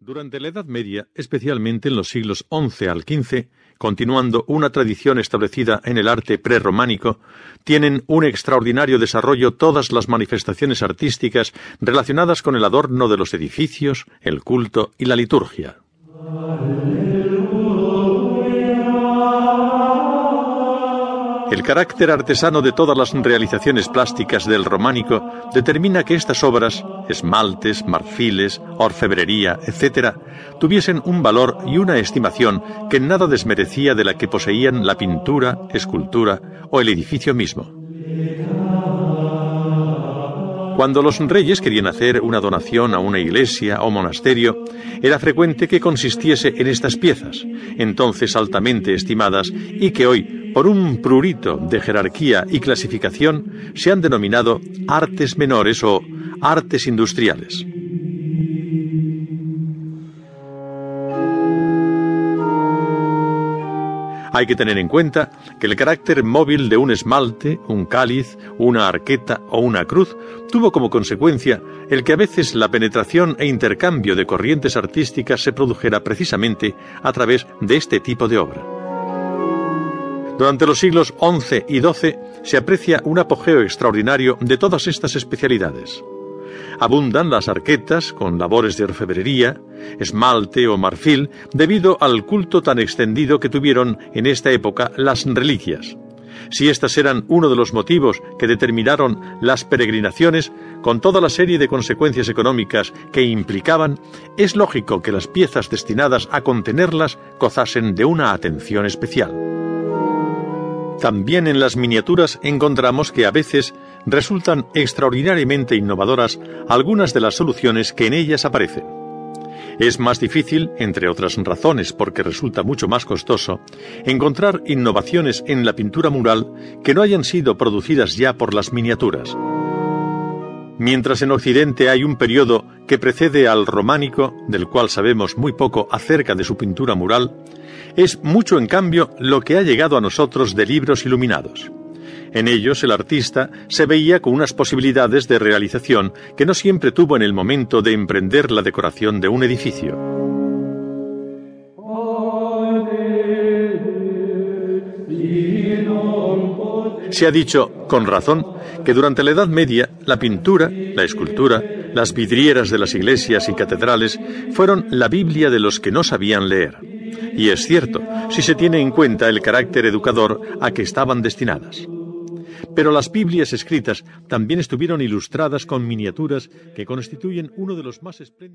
Durante la Edad Media, especialmente en los siglos XI al XV, continuando una tradición establecida en el arte prerrománico, tienen un extraordinario desarrollo todas las manifestaciones artísticas relacionadas con el adorno de los edificios, el culto y la liturgia. Carácter artesano de todas las realizaciones plásticas del románico determina que estas obras, esmaltes, marfiles, orfebrería, etc., tuviesen un valor y una estimación que nada desmerecía de la que poseían la pintura, escultura o el edificio mismo. Cuando los reyes querían hacer una donación a una iglesia o monasterio, era frecuente que consistiese en estas piezas, entonces altamente estimadas y que hoy, por un prurito de jerarquía y clasificación, se han denominado artes menores o artes industriales. Hay que tener en cuenta que el carácter móvil de un esmalte, un cáliz, una arqueta o una cruz tuvo como consecuencia el que a veces la penetración e intercambio de corrientes artísticas se produjera precisamente a través de este tipo de obra. Durante los siglos XI y XII se aprecia un apogeo extraordinario de todas estas especialidades. Abundan las arquetas con labores de orfebrería, esmalte o marfil, debido al culto tan extendido que tuvieron en esta época las reliquias. Si estas eran uno de los motivos que determinaron las peregrinaciones, con toda la serie de consecuencias económicas que implicaban, es lógico que las piezas destinadas a contenerlas gozasen de una atención especial. También en las miniaturas encontramos que a veces resultan extraordinariamente innovadoras algunas de las soluciones que en ellas aparecen. Es más difícil, entre otras razones porque resulta mucho más costoso, encontrar innovaciones en la pintura mural que no hayan sido producidas ya por las miniaturas. Mientras en Occidente hay un periodo que precede al románico, del cual sabemos muy poco acerca de su pintura mural, es mucho en cambio lo que ha llegado a nosotros de libros iluminados. En ellos el artista se veía con unas posibilidades de realización que no siempre tuvo en el momento de emprender la decoración de un edificio. Se ha dicho, con razón, que durante la Edad Media la pintura, la escultura, las vidrieras de las iglesias y catedrales fueron la Biblia de los que no sabían leer. Y es cierto, si se tiene en cuenta el carácter educador a que estaban destinadas. Pero las Biblias escritas también estuvieron ilustradas con miniaturas que constituyen uno de los más